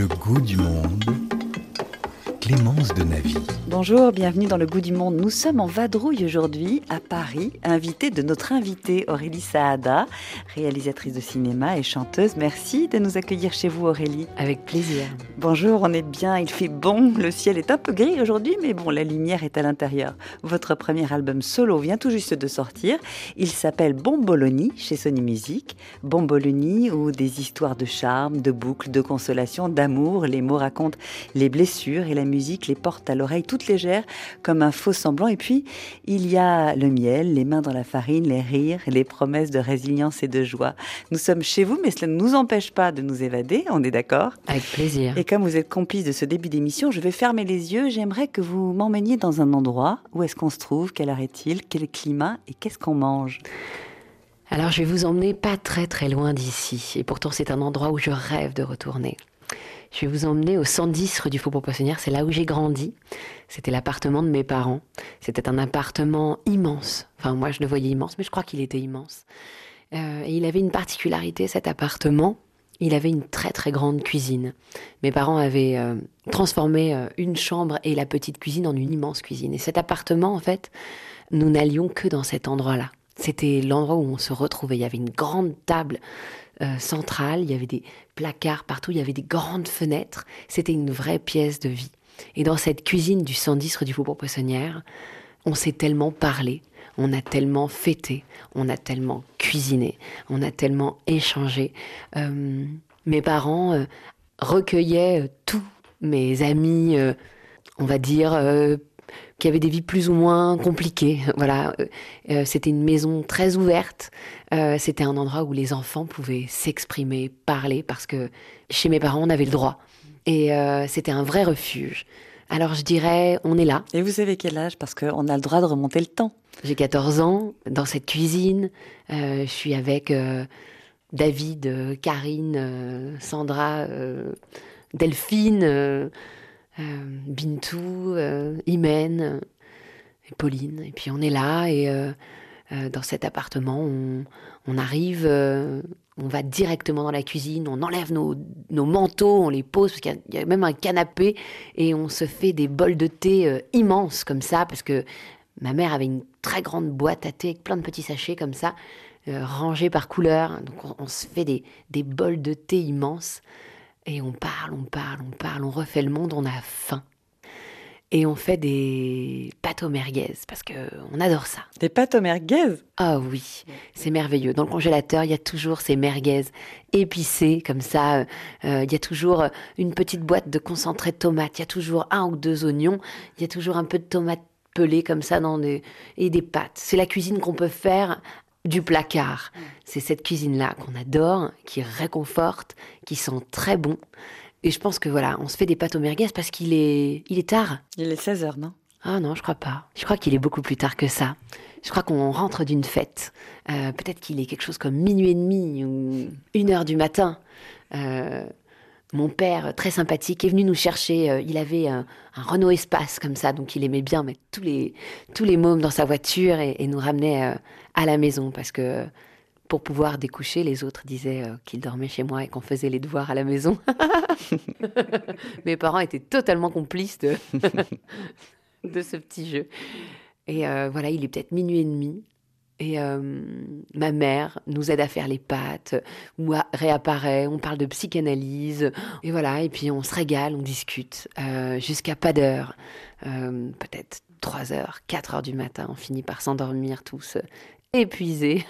Le goût du monde. Clémence de Navy. Bonjour, bienvenue dans le goût du monde. Nous sommes en vadrouille aujourd'hui à Paris, invité de notre invitée Aurélie Saada, réalisatrice de cinéma et chanteuse. Merci de nous accueillir chez vous Aurélie. Avec plaisir. Bonjour, on est bien, il fait bon, le ciel est un peu gris aujourd'hui, mais bon, la lumière est à l'intérieur. Votre premier album solo vient tout juste de sortir. Il s'appelle Bomboloni chez Sony Music. Bomboloni ou des histoires de charme, de boucles, de consolation, d'amour. Les mots racontent les blessures et la musique les porte à l'oreille toute légère comme un faux semblant. Et puis, il y a le miel, les mains dans la farine, les rires, les promesses de résilience et de joie. Nous sommes chez vous, mais cela ne nous empêche pas de nous évader, on est d'accord? Avec plaisir. Et comme vous êtes complice de ce début d'émission, je vais fermer les yeux. J'aimerais que vous m'emmeniez dans un endroit. Où est-ce qu'on se trouve? Quelle heure est-il? Quel climat? Et qu'est-ce qu'on mange? Alors, je vais vous emmener pas très très loin d'ici. Et pourtant, c'est un endroit où je rêve de retourner. Je vais vous emmener au 110 rue du Faubourg Poissonnière. C'est là où j'ai grandi. C'était l'appartement de mes parents. C'était un appartement immense. Enfin, moi, je le voyais immense, mais je crois qu'il était immense. Euh, et il avait une particularité, cet appartement. Il avait une très très grande cuisine. Mes parents avaient euh, transformé euh, une chambre et la petite cuisine en une immense cuisine. Et cet appartement, en fait, nous n'allions que dans cet endroit-là. C'était l'endroit où on se retrouvait. Il y avait une grande table euh, centrale, il y avait des placards partout, il y avait des grandes fenêtres. C'était une vraie pièce de vie. Et dans cette cuisine du 110 rue du Faubourg Poissonnière, on s'est tellement parlé, on a tellement fêté, on a tellement cuisiné, on a tellement échangé. Euh, mes parents euh, recueillaient tous mes amis, on va dire, qui avaient des vies plus ou moins compliquées. Voilà, Euh, euh, c'était une maison très ouverte. Euh, c'était un endroit où les enfants pouvaient s'exprimer, parler, parce que chez mes parents, on avait le droit. Et euh, c'était un vrai refuge. Alors je dirais, on est là. Et vous savez quel âge? Parce qu'on a le droit de remonter le temps. J'ai 14 ans, dans cette cuisine, je suis avec David, Karine, Sandra, Delphine, Bintou, euh, Imen, euh, et Pauline. Et puis on est là et euh, euh, dans cet appartement, on, arrive, euh, on va directement dans la cuisine, on enlève nos, manteaux, on les pose, parce qu'il y a- même un canapé, et on se fait des bols de thé euh, immenses comme ça, parce que ma mère avait une très grande boîte à thé avec plein de petits sachets comme ça, euh, rangés par couleur. Donc on, se fait des bols de thé immenses, et on parle, on parle, on parle, on refait le monde, on a faim. Et on fait des pâtes aux merguez, parce que on adore ça. Des pâtes aux merguez? Ah oui, c'est merveilleux. Dans le congélateur, il y a toujours ces merguez épicées comme ça. Euh, euh, il y a toujours une petite boîte de concentré de tomates. Il y a toujours un ou deux oignons. Il y a toujours un peu de tomates pelées comme ça dans des et des pâtes. C'est la cuisine qu'on peut faire du placard. C'est cette cuisine-là qu'on adore, qui réconforte, qui sent très bon. Et je pense que voilà, on se fait des pâtes aux merguez parce qu'il est, il est tard. Il est 16h, non? Ah non, je crois pas. Je crois qu'il est beaucoup plus tard que ça. Je crois qu'on rentre d'une fête. Euh, Peut-être qu'il est quelque chose comme minuit et demi ou une heure du matin. Euh, mon père, très sympathique, est venu nous chercher. Euh, il avait un, un Renault Espace comme ça, donc il aimait bien mettre tous les, tous les mômes dans sa voiture et, et nous ramener euh, à la maison parce que pour pouvoir découcher, les autres disaient euh, qu'ils dormaient chez moi et qu'on faisait les devoirs à la maison. Mes parents étaient totalement complices de, de ce petit jeu. Et euh, voilà, il est peut-être minuit et demi. Et euh, ma mère nous aide à faire les pâtes, ou réapparaît, on parle de psychanalyse, et voilà, et puis on se régale, on discute, euh, jusqu'à pas d'heure, Euh, peut-être 3 heures, 4 heures du matin, on finit par s'endormir tous épuisés,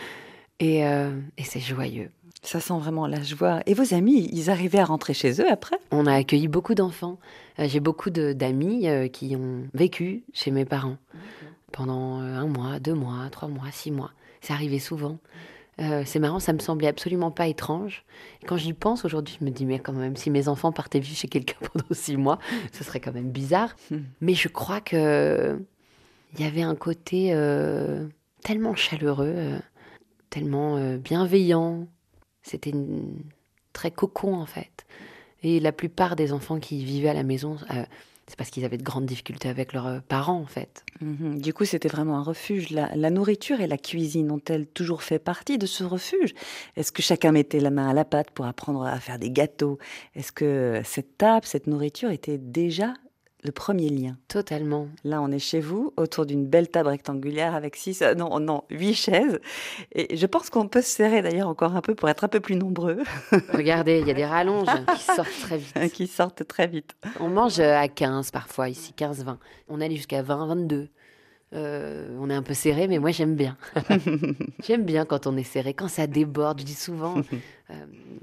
et, et c'est joyeux. Ça sent vraiment la joie. Et vos amis, ils arrivaient à rentrer chez eux après? On a accueilli beaucoup d'enfants. J'ai beaucoup d'amis qui ont vécu chez mes parents pendant euh, un mois, deux mois, trois mois, six mois. C'est arrivé souvent. Euh, c'est marrant, ça me semblait absolument pas étrange. Et quand j'y pense aujourd'hui, je me dis, mais quand même, si mes enfants partaient vivre chez quelqu'un pendant six mois, ce serait quand même bizarre. Mais je crois que il y avait un côté euh, tellement chaleureux, euh, tellement bienveillant. C'était une- très cocon en fait. Et la plupart des enfants qui vivaient à la maison c'est parce qu'ils avaient de grandes difficultés avec leurs euh, parents, en fait. Mhm. Du coup, c'était vraiment un refuge. La, la, nourriture et la cuisine ont-elles toujours fait partie de ce refuge? Est-ce que chacun mettait la main à la pâte pour apprendre à faire des gâteaux? Est-ce que cette table, cette nourriture était déjà le premier lien. Totalement. Là, on est chez vous, autour d'une belle table rectangulaire avec six, euh, non, non, huit chaises. Et je pense qu'on peut se serrer d'ailleurs encore un peu pour être un peu plus nombreux. Regardez, il y a des rallonges qui sortent très vite. qui sortent très vite. On mange à 15 parfois, ici, 15-20. On allait jusqu'à 20-22. Euh, on est un peu serré, mais moi j'aime bien. j'aime bien quand on est serré, quand ça déborde. Je dis souvent, euh,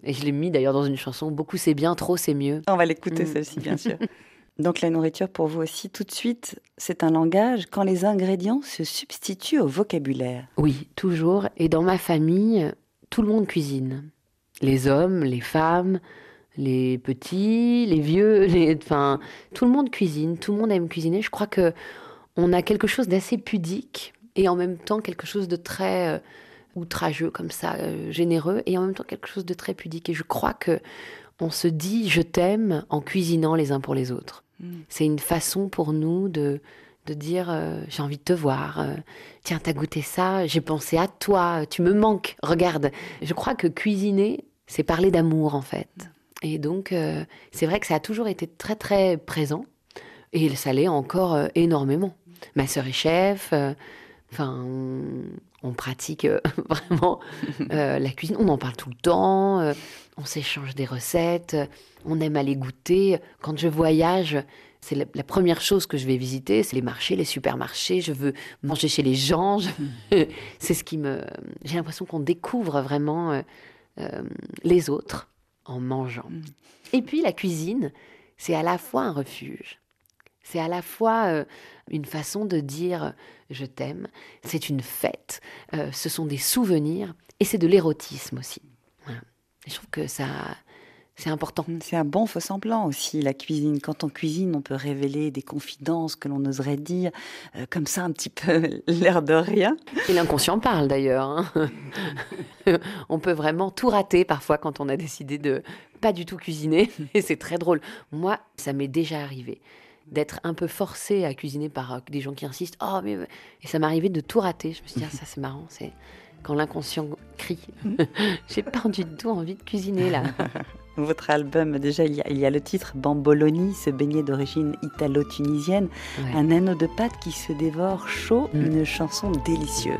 et je l'ai mis d'ailleurs dans une chanson. Beaucoup c'est bien, trop c'est mieux. On va l'écouter mm. celle-ci, bien sûr. Donc la nourriture pour vous aussi, tout de suite, c'est un langage quand les ingrédients se substituent au vocabulaire. Oui, toujours. Et dans ma famille, tout le monde cuisine. Les hommes, les femmes, les petits, les vieux, les... enfin, tout le monde cuisine, tout le monde aime cuisiner. Je crois que on a quelque chose d'assez pudique et en même temps quelque chose de très euh, outrageux comme ça, euh, généreux, et en même temps quelque chose de très pudique. Et je crois que on se dit je t'aime en cuisinant les uns pour les autres. Mm. C'est une façon pour nous de, de dire euh, j'ai envie de te voir, euh, tiens, t'as goûté ça, j'ai pensé à toi, tu me manques, regarde. Je crois que cuisiner, c'est parler d'amour en fait. Et donc, euh, c'est vrai que ça a toujours été très très présent et ça l'est encore énormément. Ma sœur est chef, enfin, on, pratique vraiment la cuisine, on en parle tout le temps on s'échange des recettes, on aime aller goûter. Quand je voyage, c'est la, première chose que je vais visiter, c'est les marchés, les supermarchés. Je veux manger chez les gens. c'est ce qui me. J'ai l'impression qu'on découvre vraiment euh, euh, les autres en mangeant. Mm. Et puis la cuisine, c'est à la fois un refuge. C'est à la fois euh, une façon de dire je t'aime, c'est une fête, ce sont des souvenirs et c'est de l'érotisme aussi je trouve que ça, c'est important. C'est un bon faux semblant aussi, la cuisine. Quand on cuisine, on peut révéler des confidences que l'on oserait dire, euh, comme ça, un petit peu l'air de rien. Et l'inconscient parle d'ailleurs. Hein. on peut vraiment tout rater parfois quand on a décidé de pas du tout cuisiner. Et c'est très drôle. Moi, ça m'est déjà arrivé d'être un peu forcé à cuisiner par euh, des gens qui insistent. Oh, mais... Et ça m'est arrivé de tout rater. Je me suis dit, ah, ça c'est marrant. C'est quand l'inconscient crie. J'ai pas du tout envie de cuisiner là. Votre album, déjà, il y, a, le titre Bamboloni, ce beignet d'origine italo-tunisienne, un anneau de pâte qui se dévore chaud, mm. une chanson délicieuse.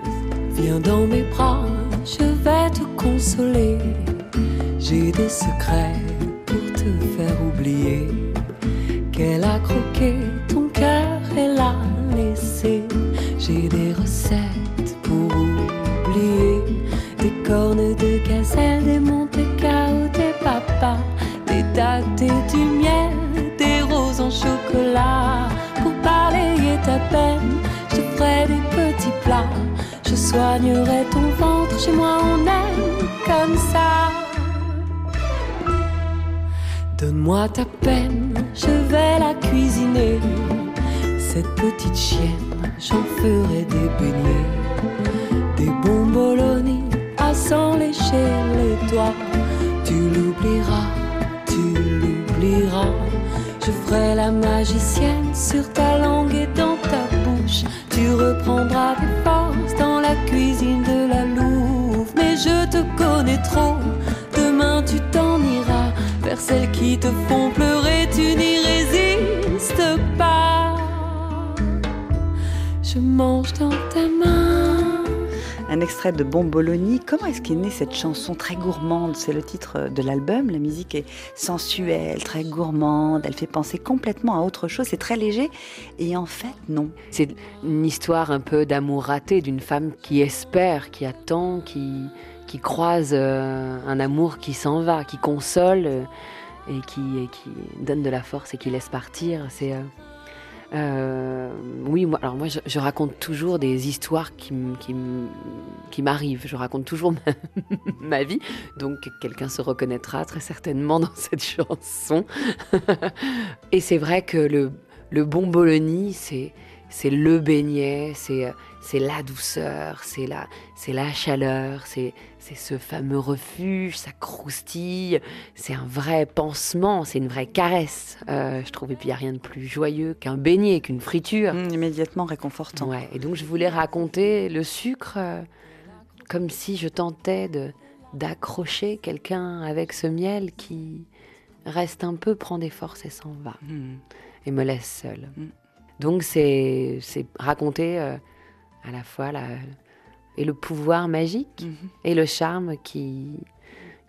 Viens dans mes bras, je vais te consoler. J'ai des secrets pour te faire oublier qu'elle a croqué ton cœur et l'a laissé. J'ai des recettes de gazelle, des Monte des papas, des dattes et du miel, des roses en chocolat. Pour balayer ta peine, je ferai des petits plats. Je soignerai ton ventre, chez moi on aime comme ça. Donne-moi ta peine, je vais la cuisiner. Cette petite chienne, j'en ferai des beignets des bomboloni s'en lécher les doigts. Tu l'oublieras, tu l'oublieras. Je ferai la magicienne sur ta langue et dans ta bouche. Tu reprendras tes forces dans la cuisine de la Louve. Mais je te connais trop, demain tu t'en iras vers celles qui te font pleurer. Tu n'y résistes pas. Je mange dans ta main un extrait de Bomboloni. Comment est-ce qu'est née cette chanson très gourmande? C'est le titre de l'album. La musique est sensuelle, très gourmande. Elle fait penser complètement à autre chose. C'est très léger. Et en fait, non. C'est une histoire un peu d'amour raté d'une femme qui espère, qui attend, qui, qui croise euh, un amour qui s'en va, qui console euh, et qui, qui donne de la force et qui laisse partir. C'est. Euh, euh, oui, alors moi, je, raconte toujours des histoires qui, m'arrivent. Je raconte toujours ma, vie, donc quelqu'un se reconnaîtra très certainement dans cette chanson. Et c'est vrai que le, le bon Bologna, c'est c'est le beignet, c'est c'est la douceur, c'est la, c'est la chaleur, c'est, c'est ce fameux refuge, ça croustille, c'est un vrai pansement, c'est une vraie caresse, euh, je trouve. Et puis il n'y a rien de plus joyeux qu'un beignet, qu'une friture. Mmh, immédiatement réconfortant. Ouais, et donc je voulais raconter le sucre euh, comme si je tentais de, d'accrocher quelqu'un avec ce miel qui reste un peu, prend des forces et s'en va, Mmh. et me laisse seule. Mm. Donc c'est, c'est raconter euh, à la fois la, et le pouvoir magique Mhm. et le charme qui,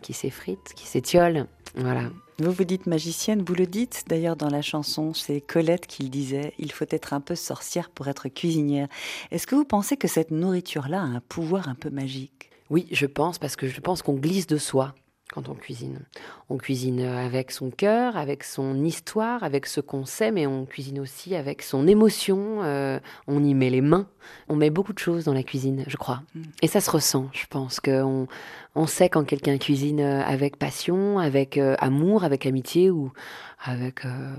qui s'effrite, qui s'étiole. Voilà. Vous vous dites magicienne, vous le dites d'ailleurs dans la chanson, c'est Colette qui le disait, il faut être un peu sorcière pour être cuisinière. Est-ce que vous pensez que cette nourriture-là a un pouvoir un peu magique? Oui, je pense, parce que je pense qu'on glisse de soi quand on cuisine. On cuisine avec son cœur, avec son histoire, avec ce qu'on sait, mais on cuisine aussi avec son émotion. euh, on y met les mains. On met beaucoup de choses dans la cuisine, je crois. Mm. Et ça se ressent, je pense qu'on on sait quand quelqu'un cuisine euh, avec passion, avec euh, amour, avec amitié ou avec euh,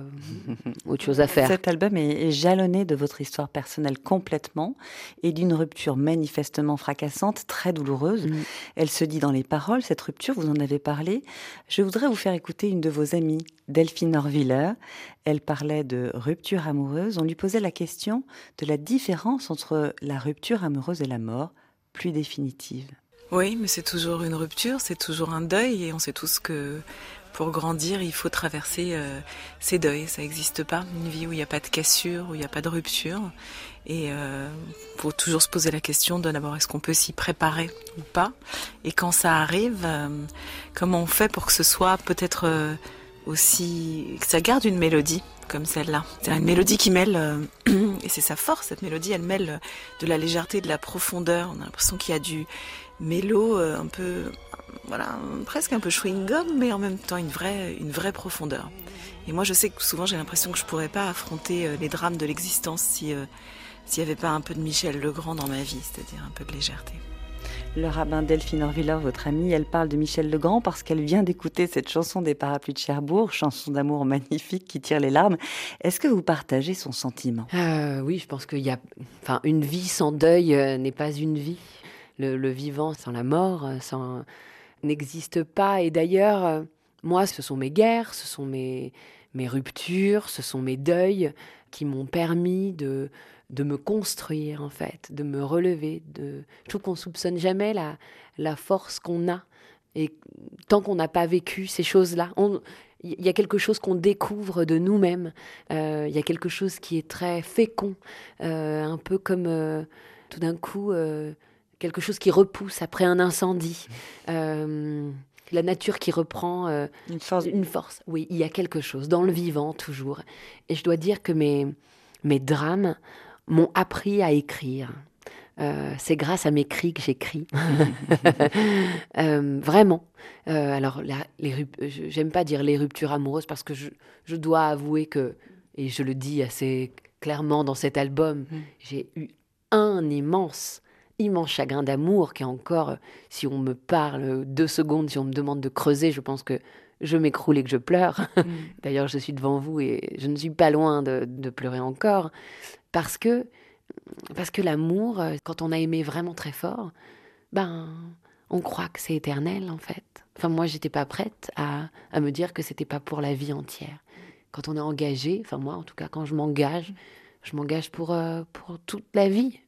autre chose à faire. Cet album est est jalonné de votre histoire personnelle complètement et d'une rupture manifestement fracassante, très douloureuse. Mm. Elle se dit dans les paroles, cette rupture, vous en avez parlé. Je voudrais vous faire écouter une de vos amies, Delphine Orviller. Elle parlait de rupture amoureuse. On lui posait la question de la différence entre la rupture amoureuse et la mort, plus définitive. Oui, mais c'est toujours une rupture, c'est toujours un deuil, et on sait tous que pour grandir, il faut traverser euh, ces deuils. Ça n'existe pas, une vie où il n'y a pas de cassure, où il n'y a pas de rupture. Et il faut toujours se poser la question d'abord, est-ce qu'on peut s'y préparer ou pas? Et quand ça arrive, euh, comment on fait pour que ce soit peut-être euh, aussi... que ça garde une mélodie comme celle-là? C'est une mélodie qui mêle, euh, et c'est sa force, cette mélodie, elle mêle de la légèreté, de la profondeur. On a l'impression qu'il y a du mélo euh, un peu, voilà, presque un peu chewing-gum, mais en même temps une vraie, une vraie profondeur. Et moi, je sais que souvent, j'ai l'impression que je pourrais pas affronter euh, les drames de l'existence si euh, s'il n'y avait pas un peu de Michel Legrand dans ma vie, c'est-à-dire un peu de légèreté. Le rabbin Delphine Orviller, votre amie, elle parle de Michel Legrand parce qu'elle vient d'écouter cette chanson des parapluies de Cherbourg, chanson d'amour magnifique qui tire les larmes. Est-ce que vous partagez son sentiment? Euh, oui, je pense qu'il y a, enfin, une vie sans deuil n'est pas une vie. Le, vivant sans la mort, euh, sans n'existe pas. Et d'ailleurs, euh, moi, ce sont mes guerres, ce sont mes mes ruptures, ce sont mes deuils qui m'ont permis de de me construire en fait, de me relever. De, je trouve qu'on soupçonne jamais la la force qu'on a. Et tant qu'on n'a pas vécu ces choses-là, il y a quelque chose qu'on découvre de nous-mêmes. Euh, Il y a quelque chose qui est très fécond, un peu comme tout d'un coup quelque chose qui repousse après un incendie. Euh, la nature qui reprend euh, Une force une force. Oui, il y a quelque chose dans le vivant toujours. Et je dois dire que mes, mes drames m'ont appris à écrire. Euh, c'est grâce à mes cris que j'écris. Euh, vraiment. Alors, j'aime pas dire les ruptures amoureuses parce que je, je dois avouer que, et je le dis assez clairement dans cet album, Mm. j'ai eu un immense, immense chagrin d'amour qui est encore, si on me parle deux secondes, si on me demande de creuser, je pense que je m'écroule et que je pleure. D'ailleurs, je suis devant vous et je ne suis pas loin de, de pleurer encore. Parce que, parce que l'amour, euh, quand on a aimé vraiment très fort, ben, on croit que c'est éternel en fait. Enfin, moi, j'étais pas prête à, à me dire que c'était pas pour la vie entière. Quand on est engagé, enfin moi en tout cas, quand je m'engage, je m'engage pour, euh, pour toute la vie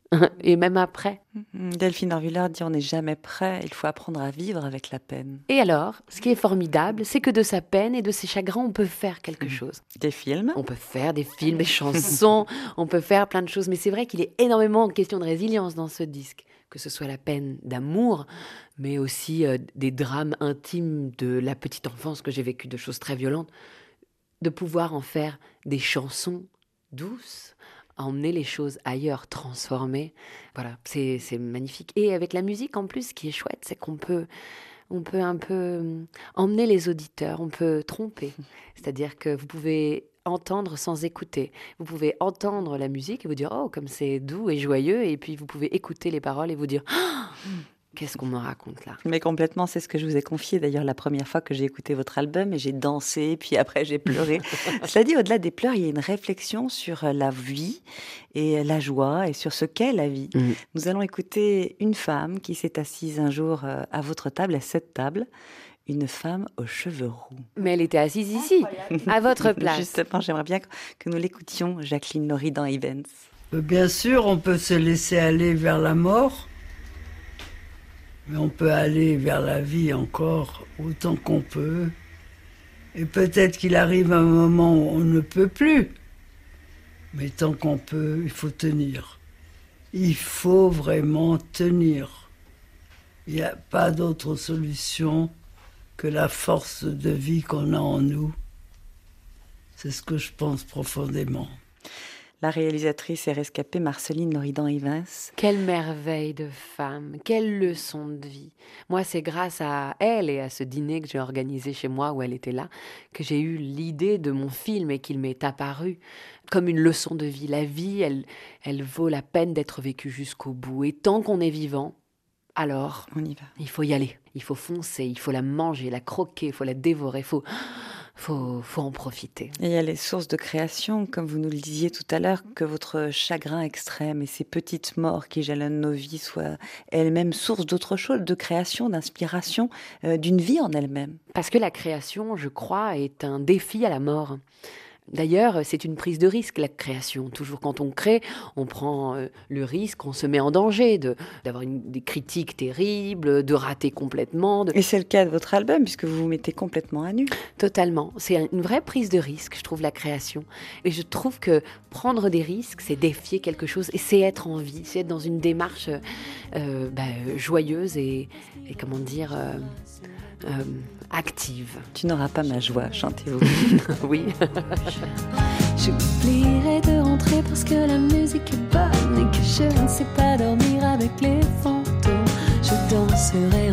et même après. Mm, Delphine Orviller dit on n'est jamais prêt, il faut apprendre à vivre avec la peine. Et alors, ce qui est formidable, c'est que de sa peine et de ses chagrins, on peut faire quelque chose. Des films? On peut faire des films, des chansons, on peut faire plein de choses, mais c'est vrai qu'il est énormément en question de résilience dans ce disque, que ce soit la peine d'amour, mais aussi euh, des drames intimes de la petite enfance que j'ai vécu, de choses très violentes, de pouvoir en faire des chansons douces, emmener les choses ailleurs, transformer. Voilà, c'est magnifique. Et avec la musique en plus, ce qui est chouette, c'est qu'on peut on peut un peu euh, emmener les auditeurs, on peut tromper. C'est-à-dire que vous pouvez entendre sans écouter. Vous pouvez entendre la musique et vous dire oh comme c'est doux et joyeux et puis vous pouvez écouter les paroles et vous dire Ah Qu'est-ce qu'on me raconte là? Mais complètement, c'est ce que je vous ai confié d'ailleurs la première fois que j'ai écouté votre album et j'ai dansé, puis après j'ai pleuré. Cela dit, au-delà des pleurs, il y a une réflexion sur euh, la vie et la joie et sur ce qu'est la vie. Mm. Nous allons écouter une femme qui s'est assise un jour euh, à votre table, à cette table, une femme aux cheveux roux. Mais elle était assise ici, à votre place. Justement, j'aimerais bien que nous l'écoutions, Jacqueline Loridan Evans. Euh, Bien sûr, on peut se laisser aller vers la mort, mais on peut aller vers la vie encore autant qu'on peut. Et peut-être qu'il arrive un moment où on ne peut plus. Mais tant qu'on peut, il faut tenir. Il faut vraiment tenir. Il n'y a pas d'autre solution que la force de vie qu'on a en nous. C'est ce que je pense profondément. La réalisatrice et rescapée Marceline Loridan Evans. Quelle merveille de femme, quelle leçon de vie. Moi, c'est grâce à elle et à ce dîner que j'ai organisé chez moi où elle était là que j'ai eu l'idée de mon film et qu'il m'est apparu comme une leçon de vie. La vie, elle, elle vaut la peine d'être vécue jusqu'au bout. Et tant qu'on est vivant, alors On y va. il faut y aller, il faut foncer, il faut la manger, la croquer, il faut la dévorer, il faut, faut, faut en profiter. Et il y a les sources de création, comme vous nous le disiez tout à l'heure, que votre chagrin extrême et ces petites morts qui jalonnent nos vies soient elles-mêmes source d'autre chose, de création, d'inspiration, euh, d'une vie en elle-même. Parce que la création, je crois, est un défi à la mort. D'ailleurs, c'est une prise de risque, la création. Toujours quand on crée, on prend euh, le risque, on se met en danger d'avoir des critiques terribles, de rater complètement, de- Et c'est le cas de votre album, puisque vous vous mettez complètement à nu. totalement. C'est une vraie prise de risque, je trouve, la création. Et je trouve que prendre des risques, c'est défier quelque chose, et c'est être en vie, c'est être dans une démarche euh, euh, bah, joyeuse et, et, comment dire, euh, euh, active. Tu n'auras pas ma joie, chantez-vous. oui. J'oublierai de rentrer parce que la musique est bonne et que je ne sais pas dormir avec les fantômes. Je danserai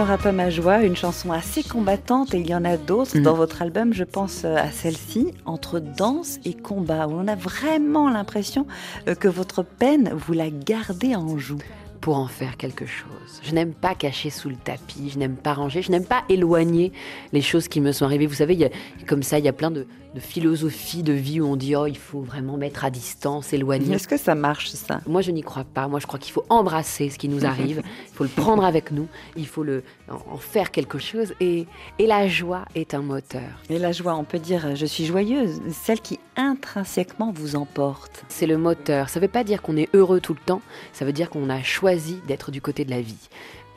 n'auras pas ma joie, une chanson assez combattante, et il y en a d'autres Mm. dans votre album. Je pense euh, à celle-ci, entre danse et combat, où on a vraiment l'impression euh, que votre peine, vous la gardez en joue. pour en faire quelque chose. Je n'aime pas cacher sous le tapis, je n'aime pas ranger, je n'aime pas éloigner les choses qui me sont arrivées. Vous savez, il y a, comme ça, il y a plein de, de philosophies de vie où on dit, oh, il faut vraiment mettre à distance, éloigner. Est-ce que ça marche, ça? Moi, je n'y crois pas. Moi, je crois qu'il faut embrasser ce qui nous arrive. Il faut le prendre avec nous. Il faut le, en en faire quelque chose. Et, et la joie est un moteur. Et la joie, on peut dire, je suis joyeuse, celle qui intrinsèquement vous emporte. C'est le moteur. Ça ne veut pas dire qu'on est heureux tout le temps. Ça veut dire qu'on a choisi d'être du côté de la vie.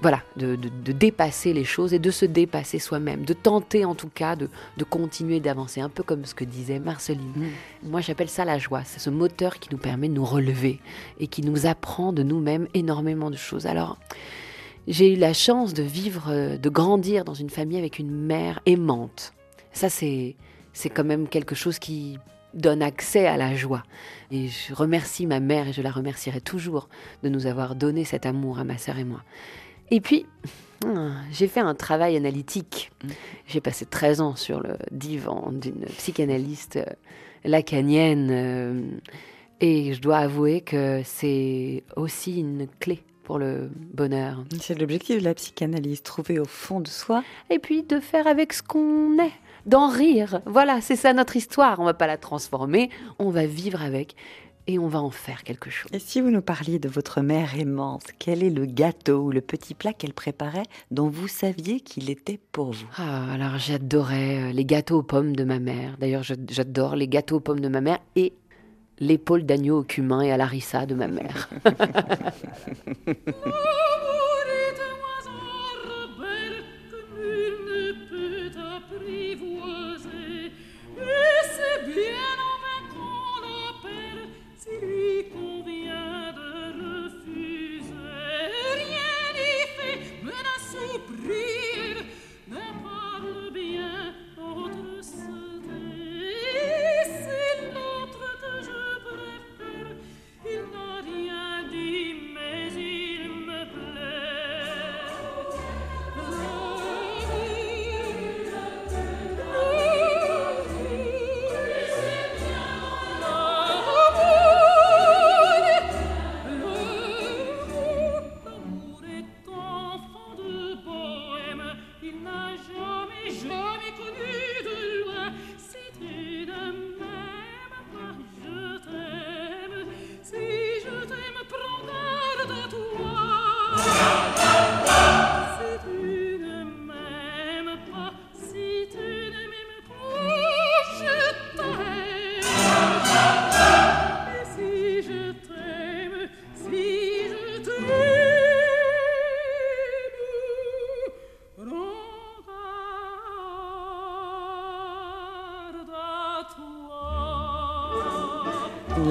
Voilà, de, de- de dépasser les choses et de se dépasser soi-même. De tenter en tout cas de, de continuer d'avancer. Un peu comme ce que disait Marceline. Moi, j'appelle ça la joie. C'est ce moteur qui nous permet de nous relever et qui nous apprend de nous-mêmes énormément de choses. Alors, j'ai eu la chance de vivre, euh, de grandir dans une famille avec une mère aimante. Ça, c'est, c'est quand même quelque chose qui donne accès à la joie. Et je remercie ma mère et je la remercierai toujours de nous avoir donné cet amour à ma sœur et moi. Et puis, hum, j'ai fait un travail analytique. J'ai passé 13 ans sur le divan d'une psychanalyste euh, lacanienne. euh, et je dois avouer que c'est aussi une clé pour le bonheur. C'est l'objectif de la psychanalyse, trouver au fond de soi. Et puis de faire avec ce qu'on est, d'en rire. Voilà, c'est ça notre histoire. On va pas la transformer, on va vivre avec et on va en faire quelque chose. Et si vous nous parliez de votre mère aimante, quel est le gâteau ou le petit plat qu'elle préparait dont vous saviez qu'il était pour vous? Ah, alors j'adorais euh, les gâteaux aux pommes de ma mère. D'ailleurs, j'adore les gâteaux aux pommes de ma mère et l'épaule d'agneau au cumin et à la rissa de ma mère.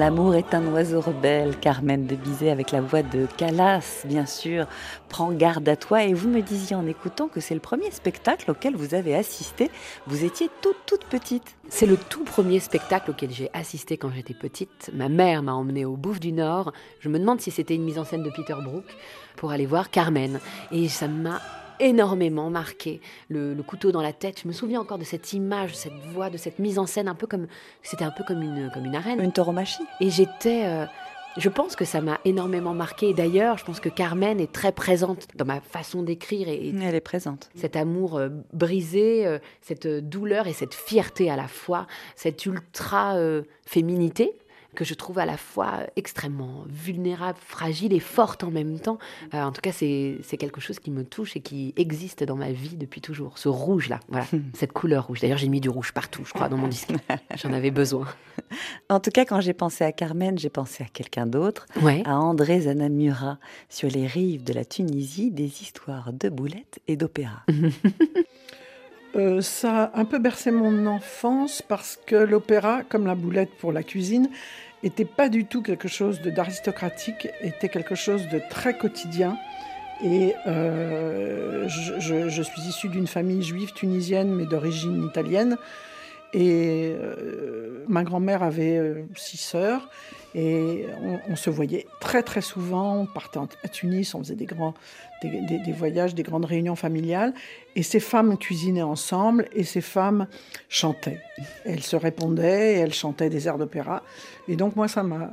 L'amour est un oiseau rebelle, Carmen de Bizet avec la voix de Calas, bien sûr. Prends garde à toi. Et vous me disiez en écoutant que c'est le premier spectacle auquel vous avez assisté. Vous étiez toute, toute petite. C'est le tout premier spectacle auquel j'ai assisté quand j'étais petite. Ma mère m'a emmenée au Bouffe du Nord. Je me demande si c'était une mise en scène de Peter Brook pour aller voir Carmen. Et ça m'a énormément marqué. Le, le, couteau dans la tête, je me souviens encore de cette image, de cette voix, de cette mise en scène, un peu comme c'était un peu comme une comme une arène, une tauromachie. Et j'étais euh, je pense que ça m'a énormément marqué. Et d'ailleurs, je pense que Carmen est très présente dans ma façon d'écrire. Et, Elle est présente. Cet amour euh, brisé, euh, cette douleur et cette fierté à la fois, cette ultra euh, féminité que je trouve à la fois extrêmement vulnérable, fragile et forte en même temps. Euh, en tout cas, c'est quelque chose qui me touche et qui existe dans ma vie depuis toujours. Ce rouge-là, voilà, cette couleur rouge. D'ailleurs, j'ai mis du rouge partout, je crois, dans mon disque. J'en avais besoin. En tout cas, quand j'ai pensé à Carmen, j'ai pensé à quelqu'un d'autre, ouais. à André Zanamura, sur les rives de la Tunisie, des histoires de boulettes et d'opéra. Euh, ça a un peu bercé mon enfance parce que l'opéra, comme la boulette pour la cuisine, était pas du tout quelque chose d'aristocratique, était quelque chose de très quotidien. Et euh, je, suis issue d'une famille juive tunisienne, mais d'origine italienne. Et euh, ma grand-mère avait euh, six sœurs. Et on, se voyait très très souvent. On partait à Tunis, on faisait des grands des, voyages, des grandes réunions familiales. Et ces femmes cuisinaient ensemble et ces femmes chantaient. Elles se répondaient et elles chantaient des airs d'opéra. Et donc moi, ça m'a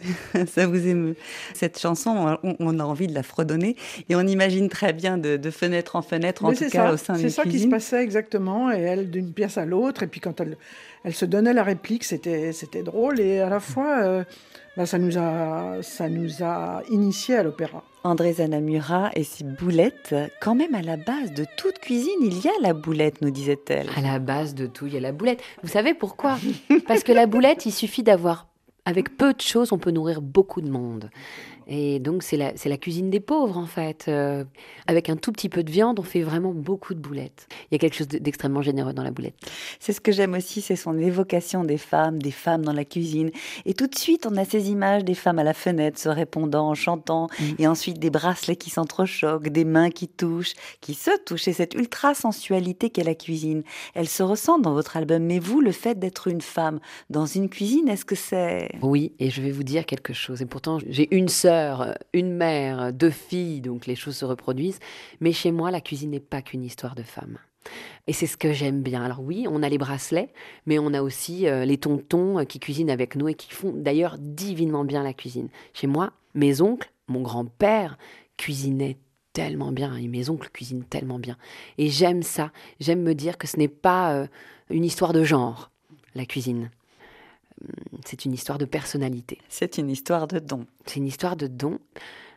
ça vous émeut. Cette chanson, on, on, a envie de la fredonner et on imagine très bien de, de fenêtre en fenêtre, en tout cas ça, au sein C'est ça qui se passait exactement. Et elle, d'une pièce à l'autre, et puis quand elle, elle se donnait la réplique, c'était drôle et à la fois, euh, bah, ça, nous a, ça nous a initiés à l'opéra. André Zanamura et ses boulettes, quand même à la base de toute cuisine, il y a la boulette, nous disait-elle. À la base de tout, il y a la boulette. Vous savez pourquoi? Parce que la boulette, il suffit d'avoir avec peu de choses, on peut nourrir beaucoup de monde. Et donc, c'est la, la, cuisine des pauvres, en fait. Euh, avec un tout petit peu de viande, on fait vraiment beaucoup de boulettes. Il y a quelque chose d'extrêmement généreux dans la boulette. C'est ce que j'aime aussi, c'est son évocation des femmes, des femmes dans la cuisine. Et tout de suite, on a ces images des femmes à la fenêtre se répondant, chantant, mmh. et ensuite des bracelets qui s'entrechoquent, des mains qui touchent, qui se touchent. Et cette ultra-sensualité qu'est la cuisine, elle se ressent dans votre album. Mais vous, le fait d'être une femme dans une cuisine, est-ce que c'est... Oui, et je vais vous dire quelque chose. Et pourtant, j'ai une sœur une mère, deux filles, donc les choses se reproduisent. Mais chez moi, la cuisine n'est pas qu'une histoire de femmes. Et c'est ce que j'aime bien. Alors oui, on a les bracelets, mais on a aussi euh, les tontons qui cuisinent avec nous et qui font d'ailleurs divinement bien la cuisine. Chez moi, mes oncles, mon grand-père cuisinait tellement bien et mes oncles cuisinent tellement bien. Et j'aime ça. J'aime me dire que ce n'est pas euh, une histoire de genre, la cuisine c'est une histoire de personnalité. C'est une histoire de don. C'est une histoire de don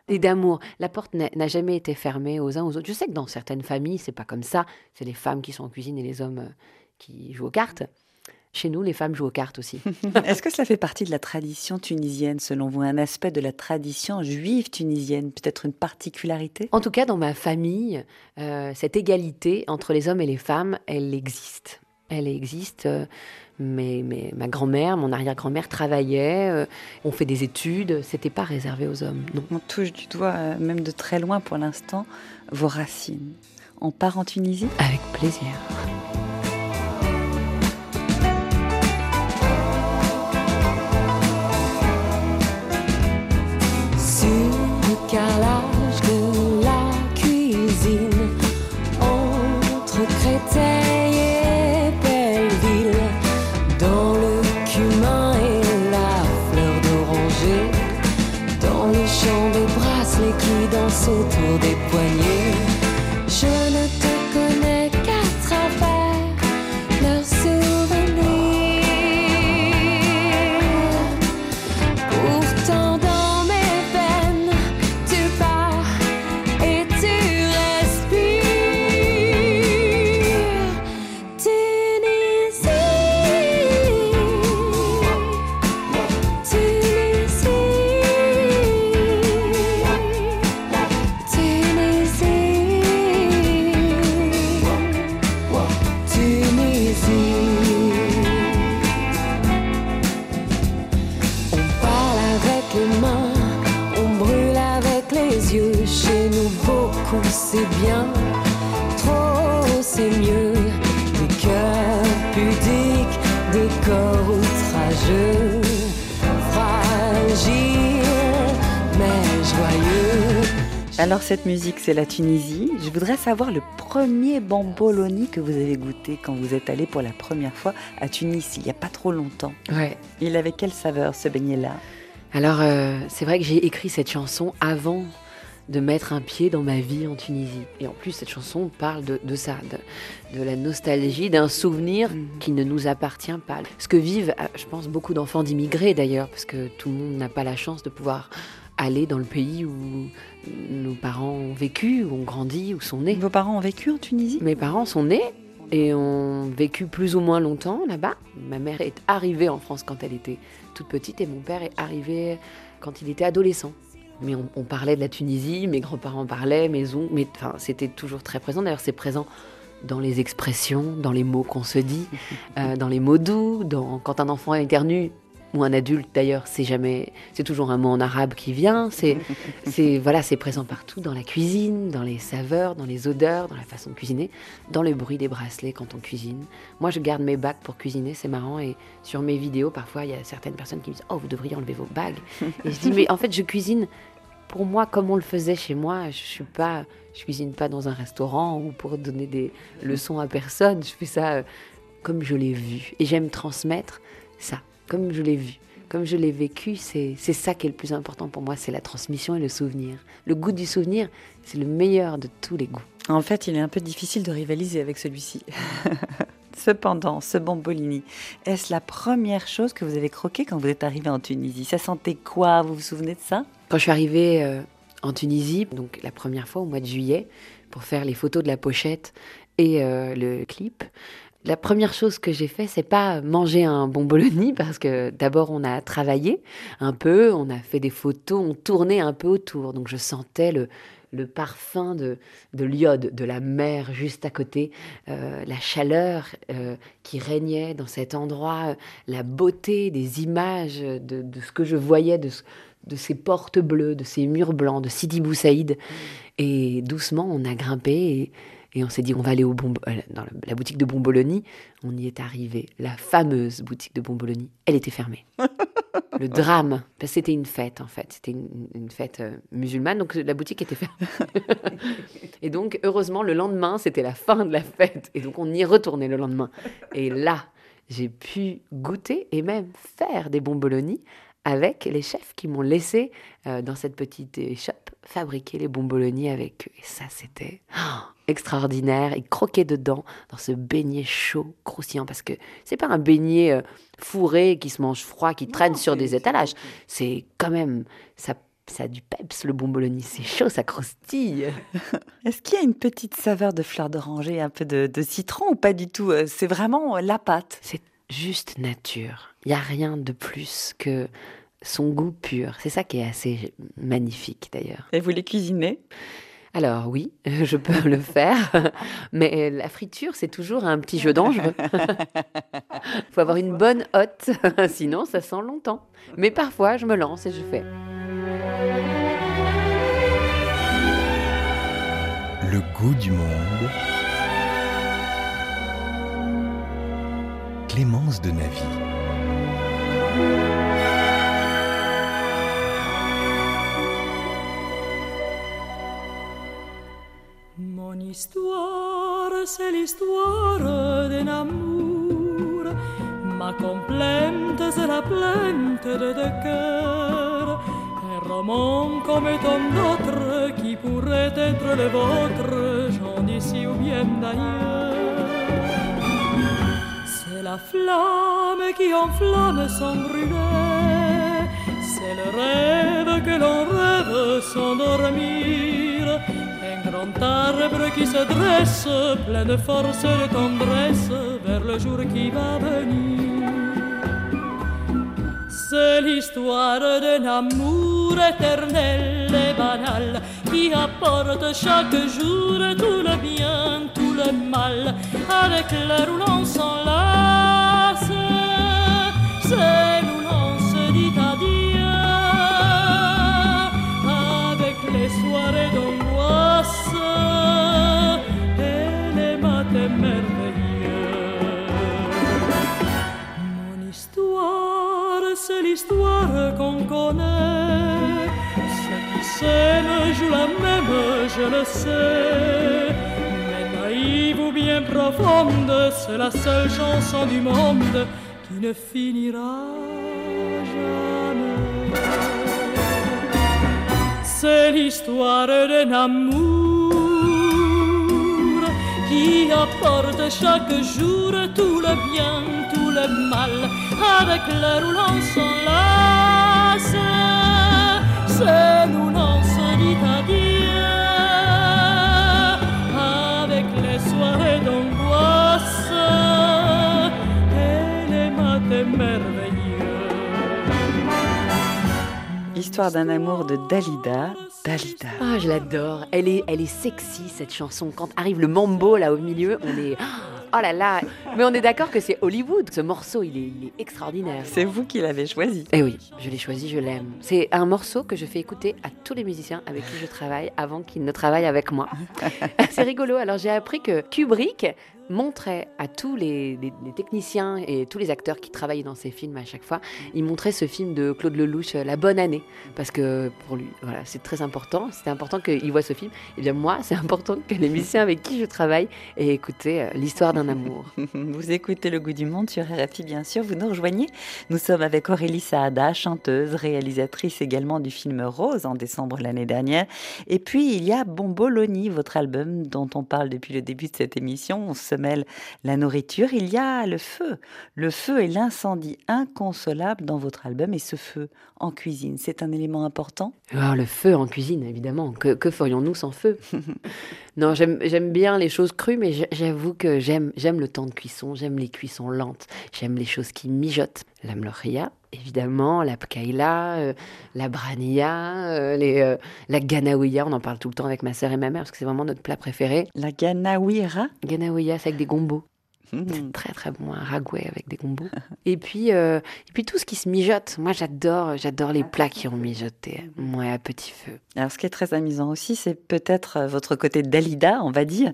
et d'amour. La porte n'a jamais été fermée aux uns aux autres. Je sais que dans certaines familles, c'est pas comme ça. C'est les femmes qui sont en cuisine et les hommes euh, qui jouent aux cartes. Chez nous, les femmes jouent aux cartes aussi. Est-ce que cela fait partie de la tradition tunisienne, selon vous, un aspect de la tradition juive tunisienne, peut-être une particularité? En tout cas, dans ma famille, euh, cette égalité entre les hommes et les femmes, elle existe. Elle existe. Euh, mais, mais, ma grand-mère, mon arrière-grand-mère travaillait, euh, on fait des études, c'était pas réservé aux hommes. Non. On touche du doigt, euh, même de très loin pour l'instant, vos racines. On part en Tunisie? Avec plaisir. Chez nous, beaucoup c'est bien, trop c'est mieux. Des cœurs pudiques, des corps outrageux, fragiles mais joyeux. Alors cette musique, c'est la Tunisie. Je voudrais savoir le premier bamboloni que vous avez goûté quand vous êtes allé pour la première fois à Tunis, il n'y a pas trop longtemps. Ouais. Il avait quelle saveur ce beignet-là? Alors, euh, c'est vrai que j'ai écrit cette chanson avant de mettre un pied dans ma vie en Tunisie. Et en plus, cette chanson parle de, de ça, de, de la nostalgie, d'un souvenir Mhm. qui ne nous appartient pas. Ce que vivent, euh, je pense, beaucoup d'enfants d'immigrés d'ailleurs, parce que tout le monde n'a pas la chance de pouvoir aller dans le pays où nos parents ont vécu, où ont grandi, où sont nés. Vos parents ont vécu en Tunisie? Mes parents sont nés et ont vécu plus ou moins longtemps là-bas. Ma mère est arrivée en France quand elle était toute petite et mon père est arrivé quand il était adolescent. Mais on, on parlait de la Tunisie, mes grands-parents parlaient, mes oncles, mais enfin, c'était toujours très présent. D'ailleurs, c'est présent dans les expressions, dans les mots qu'on se dit, euh, dans les mots doux, dans, quand un enfant éternue, ou un adulte d'ailleurs, c'est jamais, c'est toujours un mot en arabe qui vient. C'est, c'est voilà, c'est présent partout dans la cuisine, dans les saveurs, dans les odeurs, dans la façon de cuisiner, dans le bruit des bracelets quand on cuisine. Moi, je garde mes bagues pour cuisiner, c'est marrant. Et sur mes vidéos, parfois, il y a certaines personnes qui me disent Oh, vous devriez enlever vos bagues. Et je dis Mais en fait, je cuisine pour moi comme on le faisait chez moi. Je suis pas, je cuisine pas dans un restaurant ou pour donner des leçons à personne. Je fais ça euh, comme je l'ai vu. Et j'aime transmettre ça, comme je l'ai vu. Comme je l'ai vécu, c'est c'est ça qui est le plus important pour moi, c'est la transmission et le souvenir. Le goût du souvenir, c'est le meilleur de tous les goûts. En fait, il est un peu difficile de rivaliser avec celui-ci. Cependant, ce bambolini, est-ce la première chose que vous avez croqué quand vous êtes arrivé en Tunisie? Ça sentait quoi? Vous vous souvenez de ça? Quand je suis arrivée euh, en Tunisie, donc la première fois au mois de juillet, pour faire les photos de la pochette et euh, le clip, la première chose que j'ai fait, c'est pas manger un bomboloni parce que d'abord on a travaillé un peu, on a fait des photos, on tournait un peu autour, donc je sentais le le parfum de, de l'iode, de la mer juste à côté, euh, la chaleur euh, qui régnait dans cet endroit, euh, la beauté des images, de, de ce que je voyais, de, ce- de ces portes bleues, de ces murs blancs, de Sidi Bou Saïd. Et doucement, on a grimpé et, et on s'est dit, on va aller au euh, dans la- boutique de Bomboloni. On y est arrivé, la fameuse boutique de Bomboloni. Elle était fermée. Le drame, parce que c'était une fête en fait, c'était une, une fête euh, musulmane, donc la boutique était fermée. et donc, heureusement, le lendemain, c'était la fin de la fête. Et donc, on y retourné le lendemain. Et là, j'ai pu goûter et même faire des bomboloni avec les chefs qui m'ont laissé euh, dans cette petite échoppe fabriquer les bomboloni avec eux. Et ça, c'était oh, extraordinaire. Et croquer dedans dans ce beignet chaud, croustillant, parce que c'est pas un beignet euh, fourré qui se mange froid, qui traîne sur des étalages. C'est quand même, ça, ça a du peps le bomboloni. C'est chaud, ça croustille. Est-ce qu'il y a une petite saveur de fleur d'oranger, un peu de, de citron ou pas du tout Euh, C'est vraiment la pâte? C'est juste nature. Il n'y a rien de plus que son goût pur. C'est ça qui est assez magnifique d'ailleurs. Et vous les cuisinez? Alors oui, je peux le faire, mais la friture, c'est toujours un petit jeu dangereux. Il faut avoir une bonne hotte, sinon ça sent longtemps. Mais parfois, je me lance et je fais. Le goût du monde. Clémence de Navy. Histoire, c'est l'histoire d'un amour. Ma complainte, c'est la plainte de deux cœurs. Un roman comme tant d'autres qui pourrait être le vôtre, j'en d'ici ou bien d'ailleurs. C'est la flamme qui enflamme sans brûler. C'est le rêve que l'on rêve sans dormir. Grand arbre qui se dresse, plein de force et de tendresse, vers le jour qui va venir. C'est l'histoire d'un amour éternel et banal qui apporte chaque jour tout le bien, tout le mal, avec l'heure où l'on s'enlace. C'est l'histoire qu'on connaît. Ceux qui s'aiment la même, je le sais. Mais naïve ou bien profonde, c'est la seule chanson du monde qui ne finira jamais. C'est l'histoire d'un amour qui apporte chaque jour tout le bien, tout le mal, avec l'heure où l'on s'enlace. C'est nous l'on se dit adieu, avec les soirées d'angoisse et les matins merveilleux. Histoire d'un amour de Dalida. Dalida. Ah, je l'adore. Elle est, elle est sexy cette chanson. Quand arrive le mambo là au milieu, on est. Oh là là. Mais on est d'accord que c'est Hollywood. Ce morceau, il est, il est extraordinaire. C'est vous qui l'avez choisi. Eh oui, je l'ai choisi, je l'aime. C'est un morceau que je fais écouter à tous les musiciens avec qui je travaille avant qu'ils ne travaillent avec moi. c'est rigolo. Alors j'ai appris que Kubrick montrait à tous les, techniciens et tous les acteurs qui travaillaient dans ces films à chaque fois, il montrait ce film de Claude Lelouch, La Bonne Année, parce que pour lui, voilà, c'est très important. C'était important qu'il voit ce film. Et bien moi, c'est important que les avec qui je travaille aient écouté euh, l'histoire d'un amour. Vous écoutez Le Goût du Monde sur RFI, bien sûr. Vous nous rejoignez. Nous sommes avec Aurélie Saada, chanteuse, réalisatrice également du film Rose en décembre l'année dernière. Et puis, il y a Bomboloni, votre album dont on parle depuis le début de cette émission. On se mêle la nourriture. Il y a le feu. Le feu est l'incendie inconsolable dans votre album. Et ce feu en cuisine, c'est un élément important? Ah, le feu en cuisine, évidemment. Que, que ferions-nous sans feu? Non, j'aime bien les choses crues, mais j'avoue que j'aime le temps de cuisson, j'aime les cuissons lentes, j'aime les choses qui mijotent. La mloria, évidemment, la pkaïla, euh, la brania, euh, les, euh, la ganaouia, on en parle tout le temps avec ma sœur et ma mère, parce que c'est vraiment notre plat préféré. La ganawira? Ganaouia, c'est avec des gombos. Mhm. Très très bon, un ragouet avec des gombos. et puis euh, et puis tout ce qui se mijote. Moi j'adore j'adore les plats qui ont mijoté. Moi à petit feu. Alors, ce qui est très amusant aussi, c'est peut-être euh, votre côté Dalida, on va dire.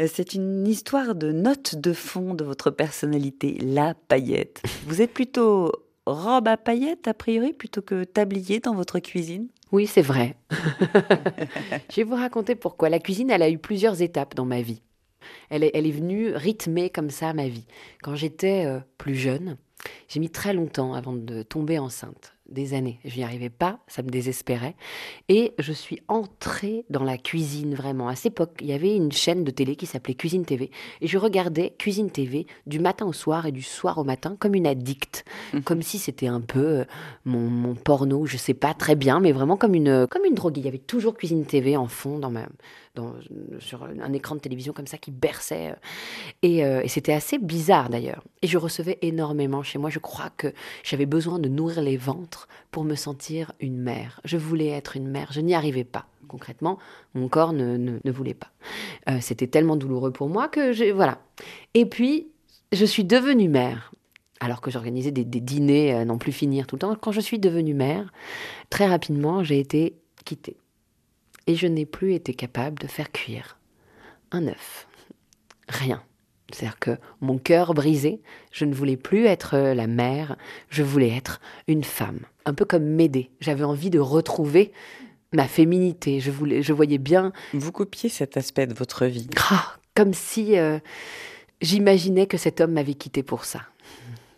Euh, C'est une histoire de notes de fond de votre personnalité, la paillette. Vous êtes plutôt robe à paillettes, a priori, plutôt que tablier dans votre cuisine? Oui, c'est vrai. Je vais vous raconter pourquoi. La cuisine, elle a eu plusieurs étapes dans ma vie. Elle est, elle est venue rythmer comme ça ma vie. Quand j'étais euh, plus jeune, j'ai mis très longtemps avant de tomber enceinte. Des années. Je n'y arrivais pas, ça me désespérait. Et je suis entrée dans la cuisine vraiment. À cette époque, il y avait une chaîne de télé qui s'appelait Cuisine TV. Et je regardais Cuisine TV du matin au soir et du soir au matin comme une addicte. Comme si c'était un peu euh, mon, mon porno, je sais pas très bien, mais vraiment comme une, comme une drogue. Il y avait toujours Cuisine TV en fond dans ma, dans, sur un écran de télévision comme ça qui berçait. euh. Et, euh, et c'était assez bizarre d'ailleurs. Et je recevais énormément chez moi. Je crois que j'avais besoin de nourrir les ventres pour me sentir une mère. Je voulais être une mère. Je n'y arrivais pas. Concrètement, mon corps ne, ne, voulait pas. Euh, c'était tellement douloureux pour moi que j'ai. Voilà. Et puis, je suis devenue mère. Alors que j'organisais des, des dîners à n'en plus finir tout le temps. Quand je suis devenue mère, très rapidement, j'ai été quittée. Et je n'ai plus été capable de faire cuire un œuf. Rien. C'est-à-dire que mon cœur brisé, je ne voulais plus être euh, la mère, je voulais être une femme. Un peu comme m'aider. J'avais envie de retrouver ma féminité. Je, voulais, je voyais bien Vous copiez cet aspect de votre vie. ah, comme si euh, j'imaginais que cet homme m'avait quitté pour ça.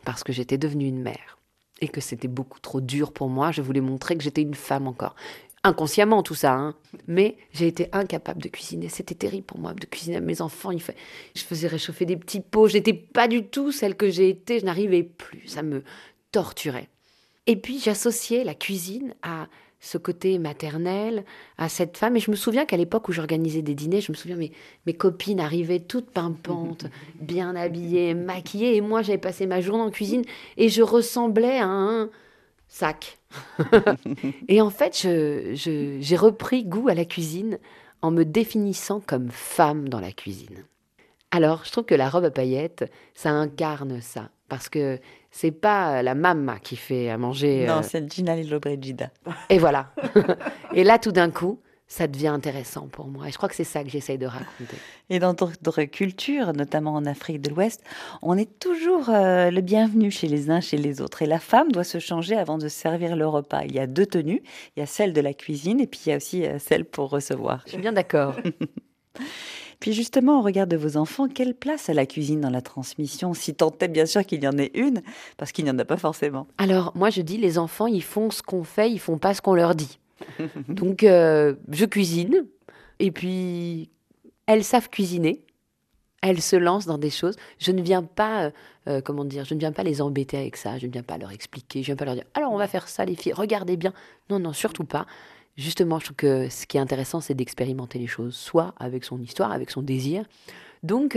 Parce que j'étais devenue une mère. Et que c'était beaucoup trop dur pour moi. Je voulais montrer que j'étais une femme encore. Inconsciemment, tout ça. hein. Mais j'ai été incapable de cuisiner. C'était terrible pour moi de cuisiner à mes enfants. Il Je faisais réchauffer des petits pots. J'étais pas du tout celle que j'ai été. Je n'arrivais plus. Ça me torturait. Et puis j'associais la cuisine à ce côté maternel, à cette femme. Et je me souviens qu'à l'époque où j'organisais des dîners, je me souviens, mes, mes copines arrivaient toutes pimpantes, bien habillées, maquillées, et moi j'avais passé ma journée en cuisine et je ressemblais à un sac. et en fait, j'ai repris goût à la cuisine en me définissant comme femme dans la cuisine. Alors, je trouve que la robe à paillettes, ça incarne ça. Parce que c'est pas la maman qui fait à manger. Non, euh, c'est Gina Lollobrigida. et voilà. et là, tout d'un coup, ça devient intéressant pour moi. Et je crois que c'est ça que j'essaye de raconter. Et dans d'autres cultures, notamment en Afrique de l'Ouest, on est toujours euh, le bienvenu chez les uns, chez les autres. Et la femme doit se changer avant de servir le repas. Il y a deux tenues. Il y a celle de la cuisine et puis il y a aussi euh, celle pour recevoir. Je suis bien d'accord. Puis justement, au regard de vos enfants, quelle place a la cuisine dans la transmission Si tant est bien sûr qu'il y en ait une, parce qu'il n'y en a pas forcément? Alors, moi je dis, les enfants, ils font ce qu'on fait, ils font pas ce qu'on leur dit. Donc, euh, je cuisine, et puis elles savent cuisiner. Elles se lancent dans des choses. Je ne viens pas, euh, euh, comment dire, je ne viens pas les embêter avec ça. Je ne viens pas leur expliquer. Je ne viens pas leur dire, alors on va faire ça, les filles. Regardez bien. Non, non, surtout pas. Justement, je trouve que ce qui est intéressant, c'est d'expérimenter les choses, soit avec son histoire, avec son désir. Donc,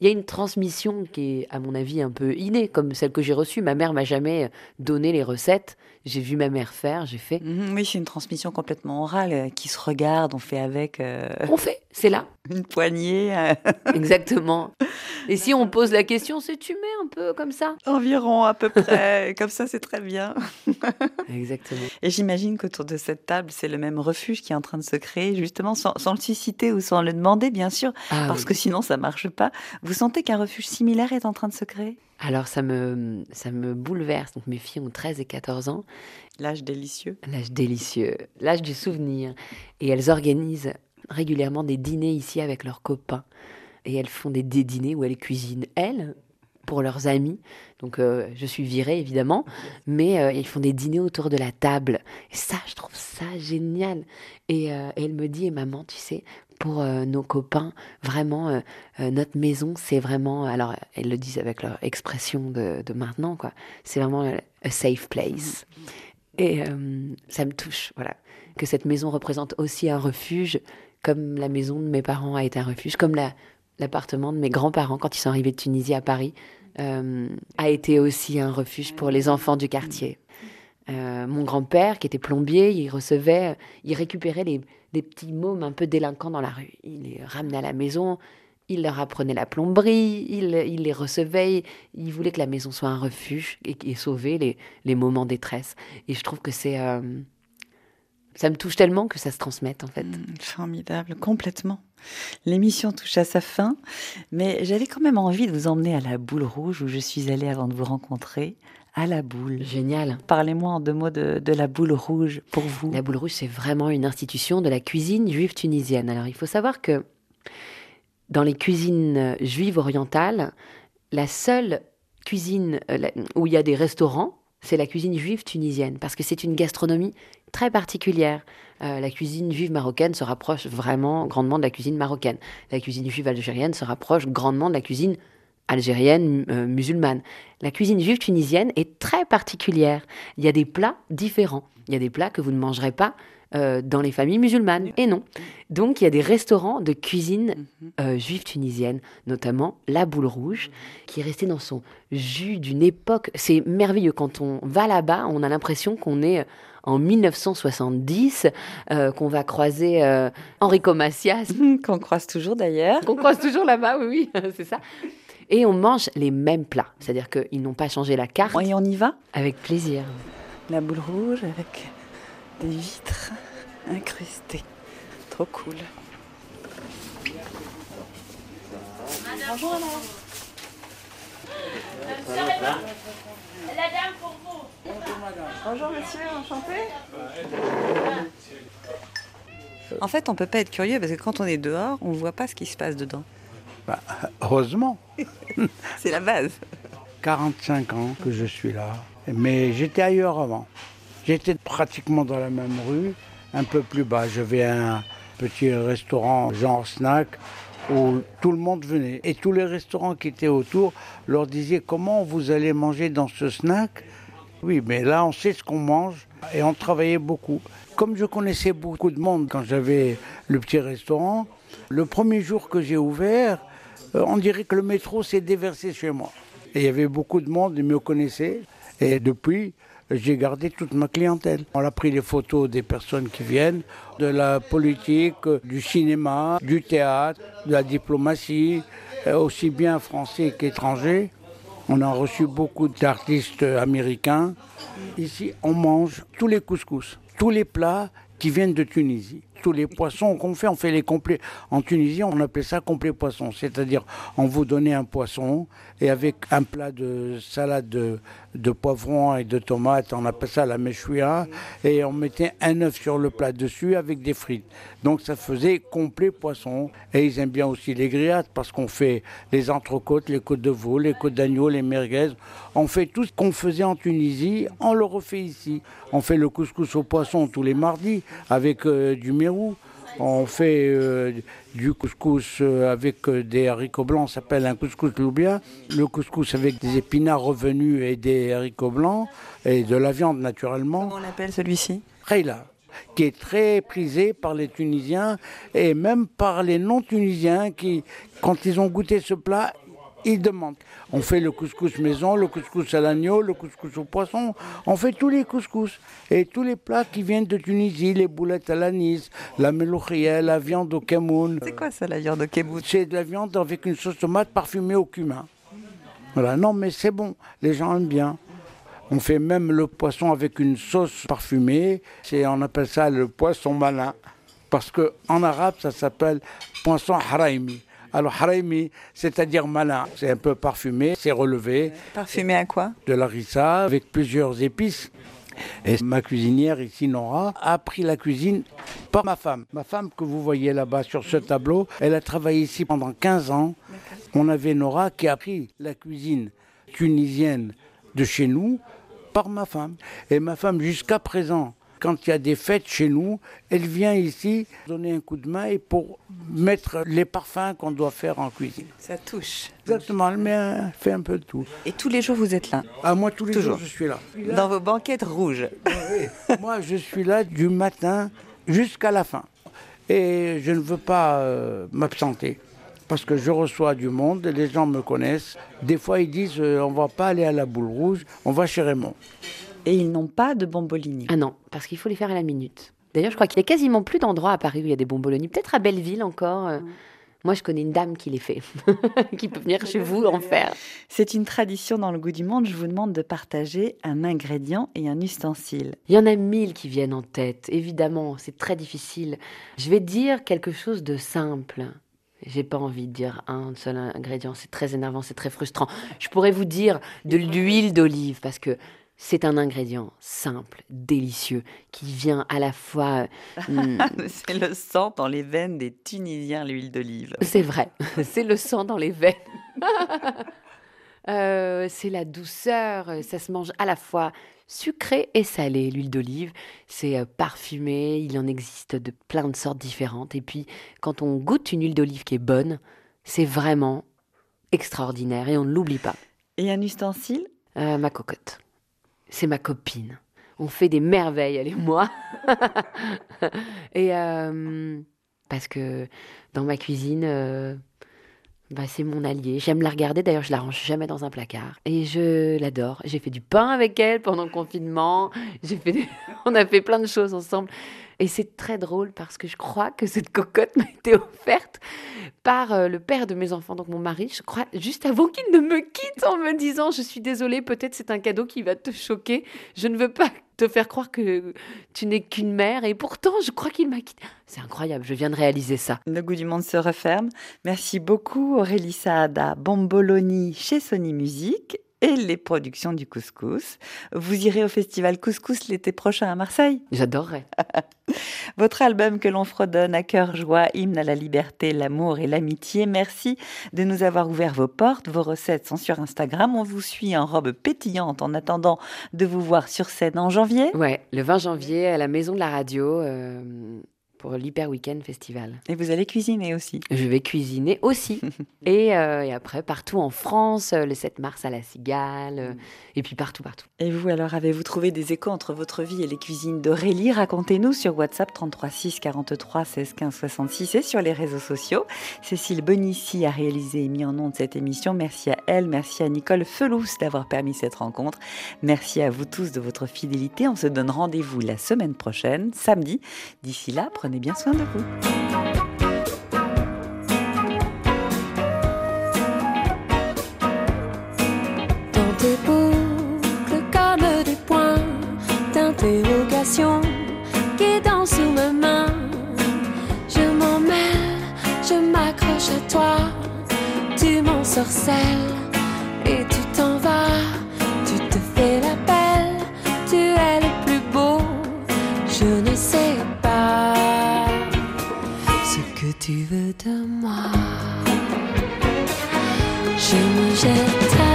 il y a une transmission qui est, à mon avis, un peu innée, comme celle que j'ai reçue. Ma mère m'a jamais donné les recettes. J'ai vu ma mère faire, j'ai fait. Mhm, oui, c'est une transmission complètement orale euh, qui se regarde, on fait avec. euh, On fait, c'est là. une poignée. euh, Exactement. Et si on pose la question, c'est tu mets un peu comme ça? Environ à peu près. Comme ça, c'est très bien. Exactement. Et j'imagine qu'autour de cette table, c'est le même refuge qui est en train de se créer, justement, sans, sans le susciter ou sans le demander, bien sûr, Ah parce oui. que sinon, ça marche pas. Vous sentez qu'un refuge similaire est en train de se créer? Alors ça me, ça me bouleverse. Donc mes filles ont 13 et 14 ans, L'âge délicieux. l'âge délicieux, l'âge du souvenir. Et elles organisent régulièrement des dîners ici avec leurs copains. Et elles font des, des dîners où elles cuisinent, elles, pour leurs amis. Donc euh, je suis virée, évidemment. Mais euh, ils font des dîners autour de la table. Et ça, je trouve ça génial. Et, euh, elle me dit, et maman, tu sais, pour nos copains, vraiment, notre maison, c'est vraiment... Alors, elles le disent avec leur expression de, de maintenant, quoi. C'est vraiment a safe place. Et ça me touche, voilà. Que cette maison représente aussi un refuge, comme la maison de mes parents a été un refuge, comme la- l'appartement de mes grands-parents quand ils sont arrivés de Tunisie à Paris euh, a été aussi un refuge pour les enfants du quartier. Euh, mon grand-père, qui était plombier, il recevait, il récupérait les, des petits mômes un peu délinquants dans la rue. Il les ramenait à la maison, il leur apprenait la plomberie, il, les recevait, il, voulait que la maison soit un refuge et, sauver les, les moments en détresse. Et je trouve que c'est... euh, ça me touche tellement que ça se transmette, en fait. Mm, Formidable, complètement. L'émission touche à sa fin, mais j'avais quand même envie de vous emmener à la boule rouge où je suis allée avant de vous rencontrer. À la boule. Génial. Parlez-moi en deux mots de, de la boule rouge pour vous. La Boule Rouge, c'est vraiment une institution de la cuisine juive tunisienne. Alors, il faut savoir que dans les cuisines juives orientales, la seule cuisine euh, où il y a des restaurants, c'est la cuisine juive tunisienne, parce que c'est une gastronomie très particulière. Euh, la cuisine juive marocaine se rapproche vraiment grandement de la cuisine marocaine. La cuisine juive algérienne se rapproche grandement de la cuisine algérienne euh, musulmane. La cuisine juive tunisienne est très particulière. Il y a des plats différents. Il y a des plats que vous ne mangerez pas euh, dans les familles musulmanes. Et non. Donc il y a des restaurants de cuisine euh, juive tunisienne, notamment la boule rouge, qui est restée dans son jus d'une époque. C'est merveilleux. Quand on va là-bas, on a l'impression qu'on est en 1970, euh, qu'on va croiser euh, Enrico Macias, Qu'on croise toujours d'ailleurs. qu'on croise toujours là-bas, oui, oui, c'est ça. Et on mange les mêmes plats, c'est-à-dire qu'ils n'ont pas changé la carte. Et on y va? Avec plaisir. La boule rouge avec des vitres incrustées. Trop cool. Bonjour monsieur, enchanté. En fait, on peut pas être curieux parce que quand on est dehors, on voit pas ce qui se passe dedans. Heureusement, C'est la base. 45 ans que je suis là. Mais j'étais ailleurs avant. J'étais pratiquement dans la même rue, un peu plus bas. J'avais un petit restaurant genre snack où tout le monde venait. Et tous les restaurants qui étaient autour leur disaient comment vous allez manger dans ce snack? Oui, mais là on sait ce qu'on mange et on travaillait beaucoup. Comme je connaissais beaucoup de monde quand j'avais le petit restaurant, le premier jour que j'ai ouvert, euh, on dirait que le métro s'est déversé chez moi. Et il y avait beaucoup de monde, ils me connaissaient. Et depuis, j'ai gardé toute ma clientèle. On a pris les photos des personnes qui viennent, de la politique, du cinéma, du théâtre, de la diplomatie, euh, aussi bien français qu'étrangers. On a reçu beaucoup d'artistes américains. Ici, on mange tous les couscous, tous les plats qui viennent de Tunisie. tous les poissons qu'on fait, on fait les complets. En Tunisie, on appelait ça complet poisson. C'est-à-dire, on vous donnait un poisson et avec un plat de salade de, de poivrons et de tomates, on appelle ça la meshouia, et on mettait un œuf sur le plat dessus avec des frites. Donc ça faisait complet poisson. Et ils aiment bien aussi les grillades parce qu'on fait les entrecôtes, les côtes de veau, les côtes d'agneau, les merguez. On fait tout ce qu'on faisait en Tunisie, on le refait ici. On fait le couscous au poisson tous les mardis avec euh, du mérou. On fait euh, du couscous euh, avec euh, des haricots blancs, ça s'appelle un couscous loubia. Le couscous avec des épinards revenus et des haricots blancs et de la viande naturellement. Comment on l'appelle celui-ci? Khayla, qui est très prisé par les Tunisiens et même par les non-Tunisiens qui, quand ils ont goûté ce plat, ils demandent. On fait le couscous maison, le couscous à l'agneau, le couscous au poisson. On fait tous les couscous. Et tous les plats qui viennent de Tunisie, les boulettes à l'anis, la melouchia, la viande au kemoun. C'est quoi ça, la viande au kebout C'est de la viande avec une sauce tomate parfumée au cumin. Voilà, non mais c'est bon, les gens aiment bien. On fait même le poisson avec une sauce parfumée. C'est, on appelle ça le poisson malin. Parce que en arabe, ça s'appelle poisson haraimi. Alors haraimi, c'est-à-dire malin. C'est un peu parfumé, c'est relevé. Parfumé à quoi? De l'arissa avec plusieurs épices. Et ma cuisinière ici, Nora, a appris la cuisine par ma femme. Ma femme que vous voyez là-bas sur ce tableau, elle a travaillé ici pendant 15 ans. On avait Nora qui a appris la cuisine tunisienne de chez nous par ma femme. Et ma femme, jusqu'à présent, quand il y a des fêtes chez nous, elle vient ici donner un coup de main et pour mettre les parfums qu'on doit faire en cuisine. Ça touche. Exactement, elle met un- elle fait un peu de tout. Et tous les jours, vous êtes là? À moi, tous les Toujours. jours, je suis là. Dans vos banquettes rouges. Moi, je suis là du matin jusqu'à la fin. Et je ne veux pas euh, m'absenter. Parce que je reçois du monde, les gens me connaissent. Des fois, ils disent euh, on va pas aller à la boule rouge, on va chez Raymond. Et ils n'ont pas de bombolini. Ah non, parce qu'il faut les faire à la minute. D'ailleurs, je crois qu'il n'y a quasiment plus d'endroits à Paris où il y a des bomboloni. Peut-être à Belleville encore. euh. Moi, je connais une dame qui les fait, qui peut venir chez vous en faire. C'est une tradition dans le goût du monde. Je vous demande de partager un ingrédient et un ustensile. Il y en a mille qui viennent en tête. Évidemment, c'est très difficile. Je vais dire quelque chose de simple. J'ai pas envie de dire un seul ingrédient. C'est très énervant, c'est très frustrant. Je pourrais vous dire de l'huile d'olive parce que c'est un ingrédient simple, délicieux, qui vient à la fois. hum, C'est le sang dans les veines des Tunisiens, l'huile d'olive. C'est vrai, c'est le sang dans les veines. Euh, c'est la douceur, euh, ça se mange à la fois sucré et salé. L'huile d'olive, c'est euh, parfumé, il en existe de plein de sortes différentes. Et puis, quand on goûte une huile d'olive qui est bonne, c'est vraiment extraordinaire et on ne l'oublie pas. Et un ustensile? Euh, ma cocotte, c'est ma copine. On fait des merveilles, elle et moi. et euh, parce que dans ma cuisine, euh, bah, c'est mon allié. J'aime la regarder. D'ailleurs, je la range jamais dans un placard. Et je l'adore. J'ai fait du pain avec elle pendant le confinement. J'ai fait, des- on a fait plein de choses ensemble. Et c'est très drôle parce que je crois que cette cocotte m'a été offerte par euh, le père de mes enfants, donc mon mari, je crois, juste avant qu'il ne me quitte en me disant Je suis désolée, peut-être c'est un cadeau qui va te choquer. Je ne veux pas te faire croire que tu n'es qu'une mère. Et pourtant, je crois qu'il m'a quitté. C'est incroyable, je viens de réaliser ça. Le goût du monde se referme. Merci beaucoup Aurélie Saada, Bomboloni chez Sony Music et les productions du couscous. Vous irez au festival Couscous l'été prochain à Marseille? J'adorerais. Votre album que l'on fredonne à cœur joie, hymne à la liberté, l'amour et l'amitié. Merci de nous avoir ouvert vos portes. Vos recettes sont sur Instagram. On vous suit en robe pétillante en attendant de vous voir sur scène en janvier. Ouais, le 20 janvier à la Maison de la Radio euh, pour l'Hyper Weekend Festival. Et vous allez cuisiner aussi. Je vais cuisiner aussi. et, euh, et après, partout en France, euh, le 7 mars à la Cigale, euh, et puis partout, partout. Et vous, alors, avez-vous trouvé des échos entre votre vie et les cuisines d'Aurélie? Racontez-nous sur WhatsApp 33 6 43 16 15 66 et sur les réseaux sociaux. Cécile Bonissi a réalisé et mis en onde cette émission. Merci à elle, merci à Nicole Felous d'avoir permis cette rencontre. Merci à vous tous de votre fidélité. On se donne rendez-vous la semaine prochaine, samedi. D'ici là, prenez Prenez bien soin de vous. dans des boucles comme des points d'interrogation qui danse sous ma main. Je m'en mêle, je m'accroche à toi, tu m'ensorcelles et tu tu veux de moi. Je me jette à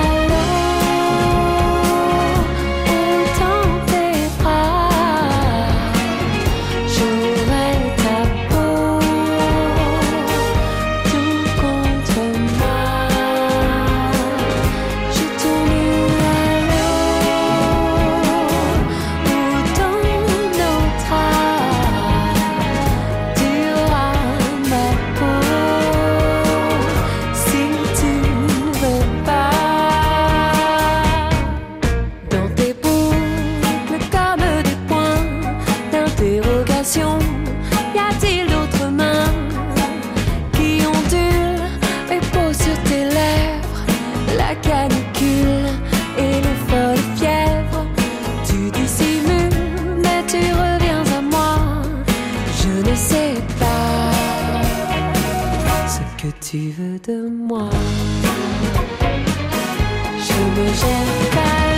Je ne veux plus